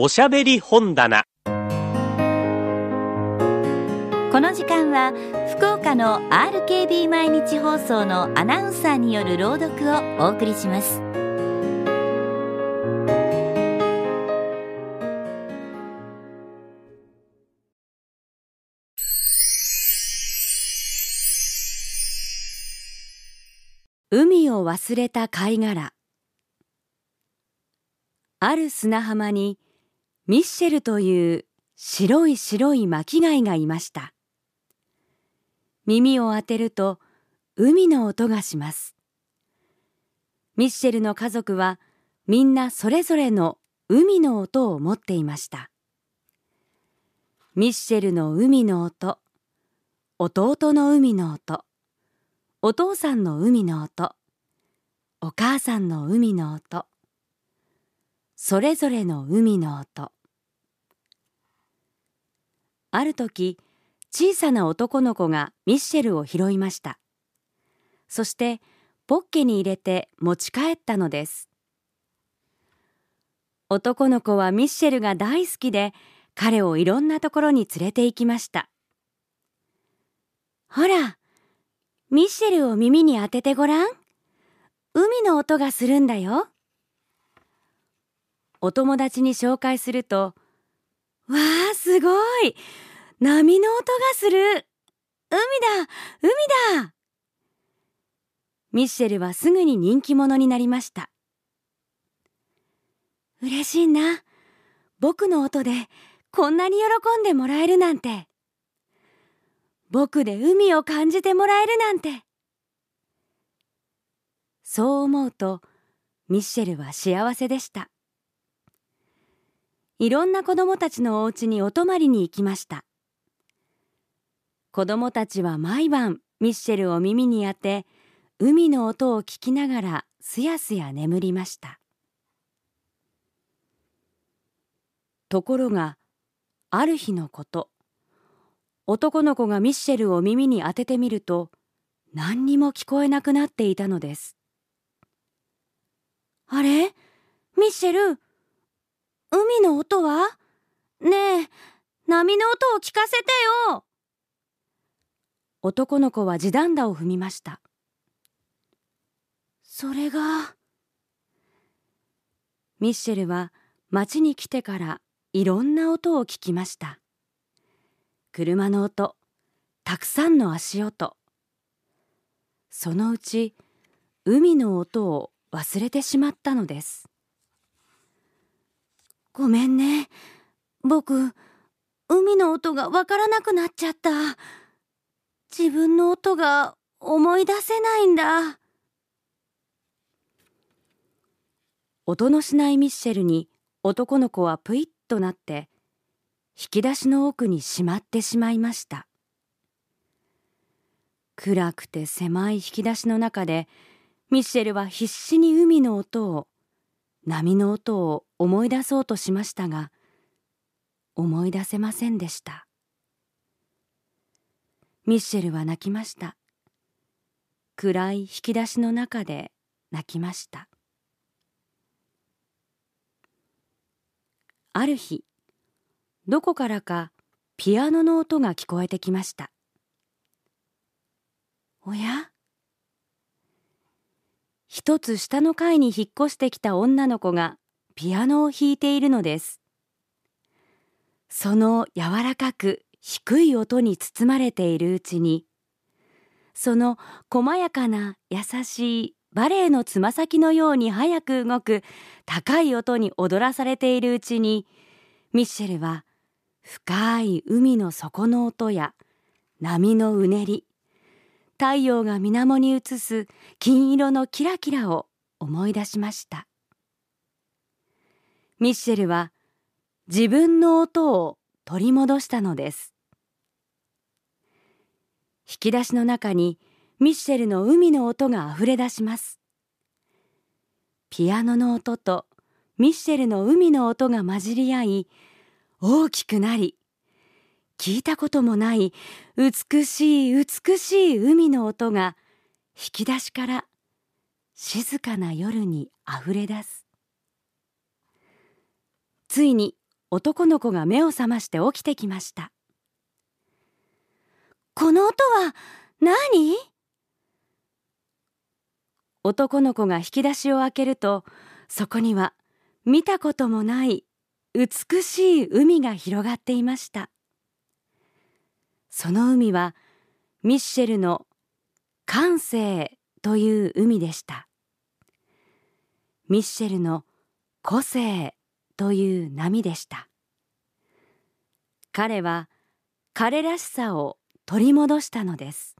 おしゃべり本棚。この時間は福岡の RKB 毎日放送のアナウンサーによる朗読をお送りします。海を忘れた貝殻。ある砂浜にミッシェルという白い白い巻貝がいました。耳を当てると海の音がします。ミッシェルの家族はみんなそれぞれの海の音を持っていました。ミッシェルの海の音弟の海の音お父さんの海の音お母さんの海の音それぞれの海の音。ある時小さな男の子がミッシェルを拾いましたそしてポッケに入れて持ち帰ったのです男の子はミッシェルが大好きで彼をいろんなところに連れて行きましたほらミッシェルを耳に当ててごらん。海の音がするんだよ。お友達に紹介すると、わあ、すごい波の音がする海だ海だミッシェルはすぐに人気者になりました。嬉しいな。僕の音でこんなに喜んでもらえるなんて。僕で海を感じてもらえるなんてそう思うとミッシェルは幸せでしたいろんな子供たちのお家にお泊まりに行きました。子供たちは毎晩ミッシェルを耳に当て海の音を聞きながらすやすや眠りました。ところがある日のこと男の子がミッシェルを耳に当ててみると何にも聞こえなくなっていたのです。あれ？ミッシェル？海の音は？ねえ、波の音を聞かせてよ男の子は地団打を踏みました。それが。ミッシェルは町に来てからいろんな音を聞きました。車の音たくさんの足音そのうち海の音を忘れてしまったのですごめんね。僕海の音がわからなくなっちゃった。自分の音が思い出せないんだ。音のしないミッシェルに男の子はぷいっとなって引き出しの奥にしまってしまいました。暗くて狭い引き出しの中でミッシェルは必死に海の音を波の音を思い出そうとしましたが思い出せませんでした。ミッシェルは泣きました。暗い引き出しの中で泣きました。ある日どこからかピアノの音が聞こえてきました。おや？一つ下の階に引っ越してきた女の子がピアノを弾いているのです。その柔らかく低い音に包まれているうちにその細やかな優しいバレエのつま先のように速く動く高い音に踊らされているうちにミッシェルは深い海の底の音や波のうねり太陽が水面に映す金色のキラキラを思い出しました。ミッシェルは自分の音を取り戻したのです。引き出しの中にミッシェルの海の音があふれ出します。ピアノの音とミッシェルの海の音が混じり合い大きくなり聞いたこともない美しい美しい海の音が引き出しから静かな夜にあふれ出す。ついに男の子が目を覚まして起きてきました。この音は何？男の子が引き出しを開けるとそこには見たこともない美しい海が広がっていました。その海はミッシェルの感性という海でした。ミッシェルの個性という波でした。彼は彼らしさを取り戻したのです。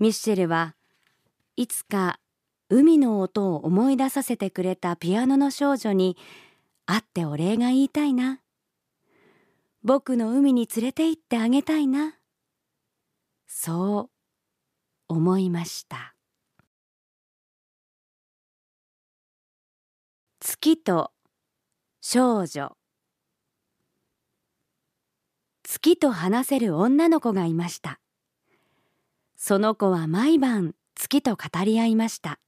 ミッシェルはいつか海の音を思い出させてくれたピアノの少女に会ってお礼が言いたいな。僕の海に連れて行ってあげたいな。そう思いました。月と少女。月と話せる女の子がいました。その子は毎晩月と語り合いました。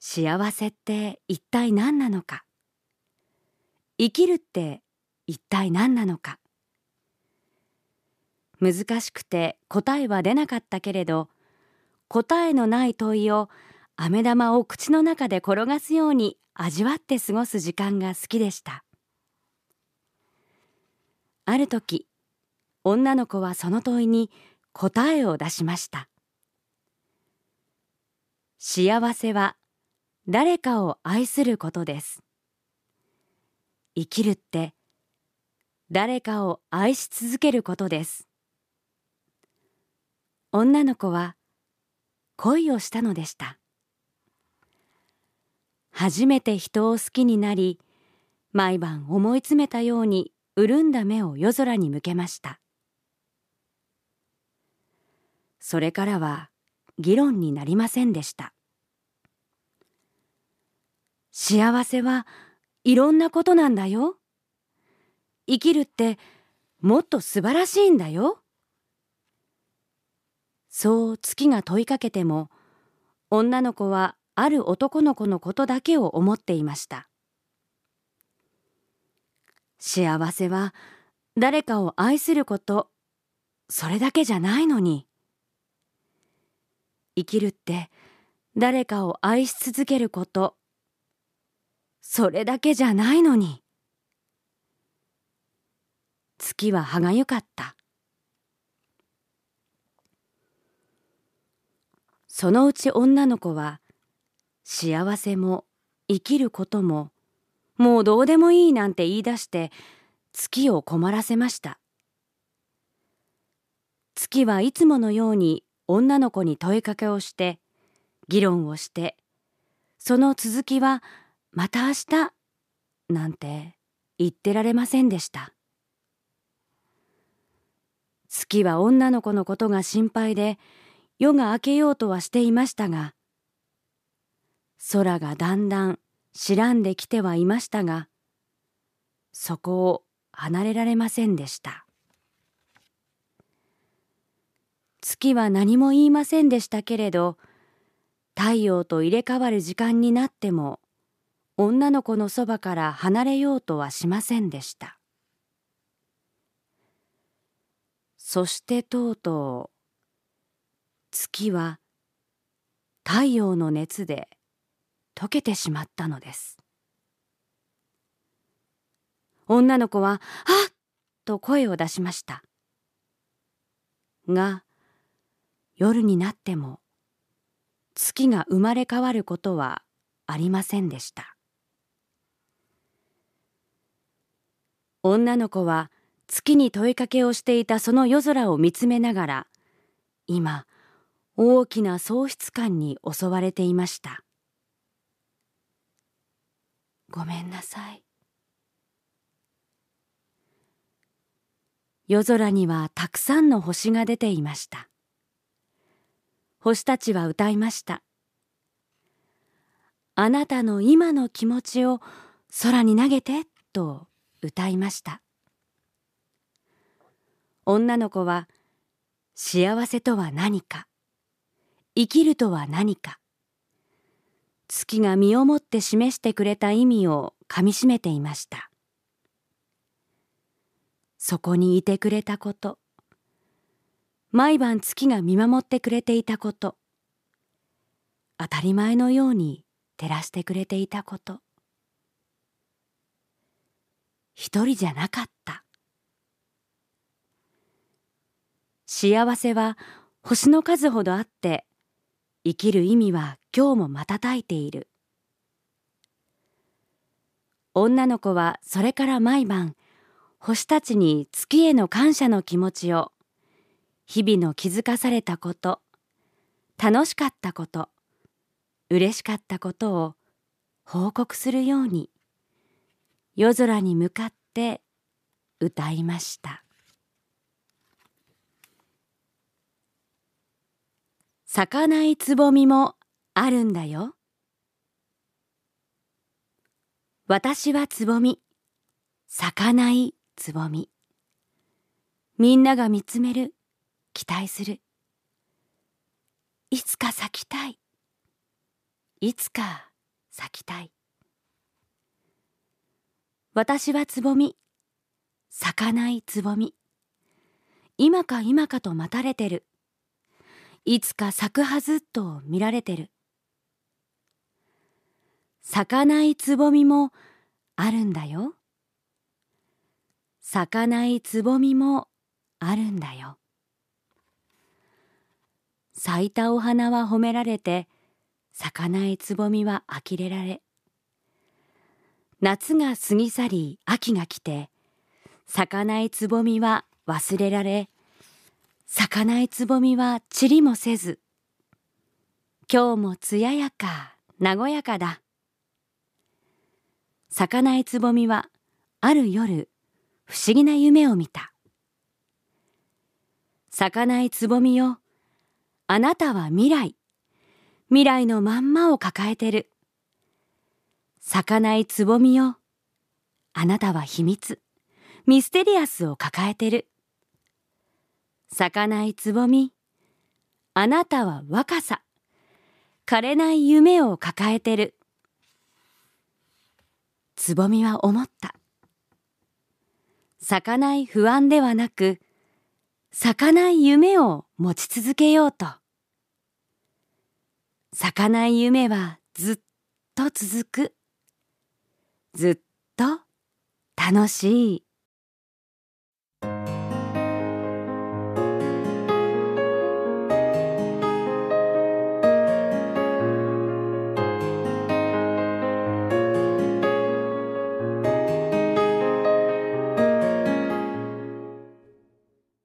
幸せって一体何なのか。生きるって一体何なのか。難しくて答えは出なかったけれど答えのない問いを飴玉を口の中で転がすように味わって過ごす時間が好きでした。ある時女の子はその問いに答えを出しました。幸せは誰かを愛することです。生きるって誰かを愛し続けることです。女の子は恋をしたのでした。初めて人を好きになり毎晩思い詰めたように潤んだ目を夜空に向けました。それからは議論になりませんでした。幸せはいろんなことなんだよ。生きるってもっと素晴らしいんだよ。そう月が問いかけても女の子はある男の子のことだけを思っていました。幸せは誰かを愛することそれだけじゃないのに。生きるって誰かを愛し続けることそれだけじゃないのに。月は歯がゆかった。そのうち女の子は幸せも生きることももうどうでもいいなんて言い出して月を困らせました。月はいつものように女の子に問いかけをして議論をしてその続きはまた明日なんて言ってられませんでした。月は女の子のことが心配で夜が明けようとはしていましたが空がだんだん白んできてはいましたがそこを離れられませんでした。月は何も言いませんでしたけれど太陽と入れ替わる時間になっても女の子のそばから離れようとはしませんでした。そしてとうとう月は太陽の熱で溶けてしまったのです。女の子は「あっ!」と声を出しました。が夜になっても月が生まれ変わることはありませんでした。女の子は月に問いかけをしていたその夜空を見つめながら今大きな喪失感に襲われていました。ごめんなさい。夜空にはたくさんの星が出ていました。星たちは歌いました。あなたの今の気持ちを空に投げてと歌いました。女の子は幸せとは何か生きるとは何か月が身をもって示してくれた意味をかみしめていました。そこにいてくれたこと毎晩月が見守ってくれていたこと当たり前のように照らしてくれていたこと一人じゃなかった。幸せは星の数ほどあって生きる意味は今日も瞬いている。女の子はそれから毎晩星たちに月への感謝の気持ちを日々の気づかされたこと楽しかったこと嬉しかったことを報告するように夜空に向かって歌いました。咲かないつぼみもあるんだよ。私はつぼみ咲かないつぼみ。みんなが見つめる期待する。いつか咲きたい。いつか咲きたい。私はつぼみ咲かないつぼみ。今か今かと待たれてる。いつか咲くはずと見られてる。咲かないつぼみもあるんだよ。咲かないつぼみもあるんだよ。咲いたお花は褒められて咲かないつぼみは呆れられ。夏が過ぎ去り秋が来て咲かないつぼみは忘れられ。咲かないつぼみは散りもせず今日も艶やか和やかだ咲かないつぼみはある夜不思議な夢を見た咲かないつぼみよあなたは未来未来のまんまを抱えてる。咲かないつぼみよ。あなたは秘密、ミステリアスを抱えてる。咲かないつぼみ。あなたは若さ、枯れない夢を抱えてる。つぼみは思った。咲かない不安ではなく、咲かない夢を持ち続けようと。咲かない夢はずっと続く。ずっと楽しい。